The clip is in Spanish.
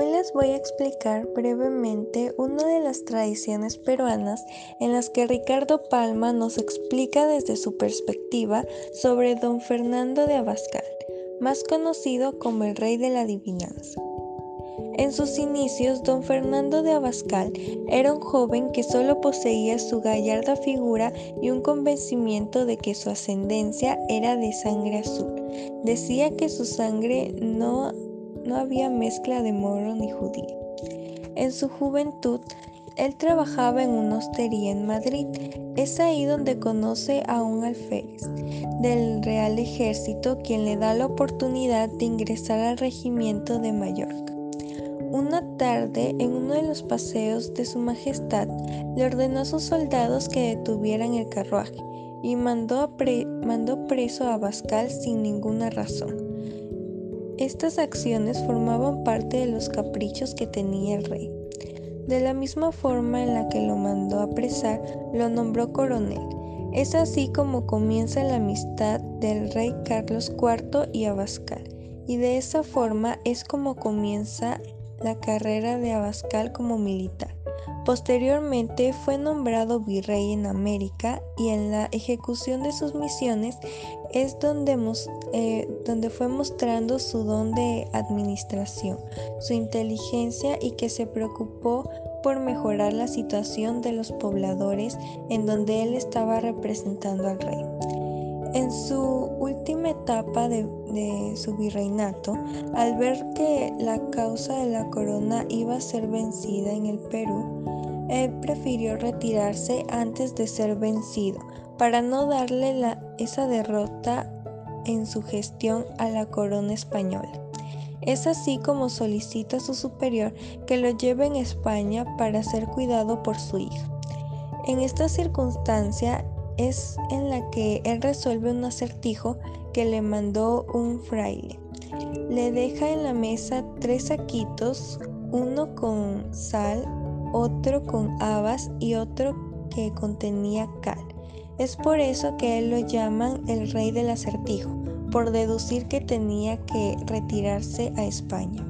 les voy a explicar brevemente una de las tradiciones peruanas en las que Ricardo Palma nos explica desde su perspectiva sobre don Fernando de Abascal, más conocido como el rey de la adivinanza. En sus inicios, don Fernando de Abascal era un joven que solo poseía su gallarda figura y un convencimiento de que su ascendencia era de sangre azul. Decía que su sangre no no había mezcla de moro ni judío. En su juventud, él trabajaba en una hostería en Madrid. Es ahí donde conoce a un alférez del Real Ejército quien le da la oportunidad de ingresar al regimiento de Mallorca. Una tarde, en uno de los paseos de su Majestad, le ordenó a sus soldados que detuvieran el carruaje y mandó, mandó preso a Bascal sin ninguna razón. Estas acciones formaban parte de los caprichos que tenía el rey. De la misma forma en la que lo mandó apresar, lo nombró coronel. Es así como comienza la amistad del rey Carlos IV y Abascal, y de esa forma es como comienza la carrera de Abascal como militar. Posteriormente fue nombrado virrey en América y en la ejecución de sus misiones es donde, eh, donde fue mostrando su don de administración, su inteligencia y que se preocupó por mejorar la situación de los pobladores en donde él estaba representando al rey. En su última etapa de, su virreinato, al ver que la causa de la corona iba a ser vencida en el Perú, él prefirió retirarse antes de ser vencido, para no darle esa derrota en su gestión a la corona española. Es así como solicita a su superior que lo lleve en España para ser cuidado por su hija. En esta circunstancia es en la que él resuelve un acertijo que le mandó un fraile. Le deja en la mesa tres saquitos, uno con sal, otro con habas y otro que contenía cal. Es por eso que él lo llaman el rey del acertijo, por deducir que tenía que retirarse a España.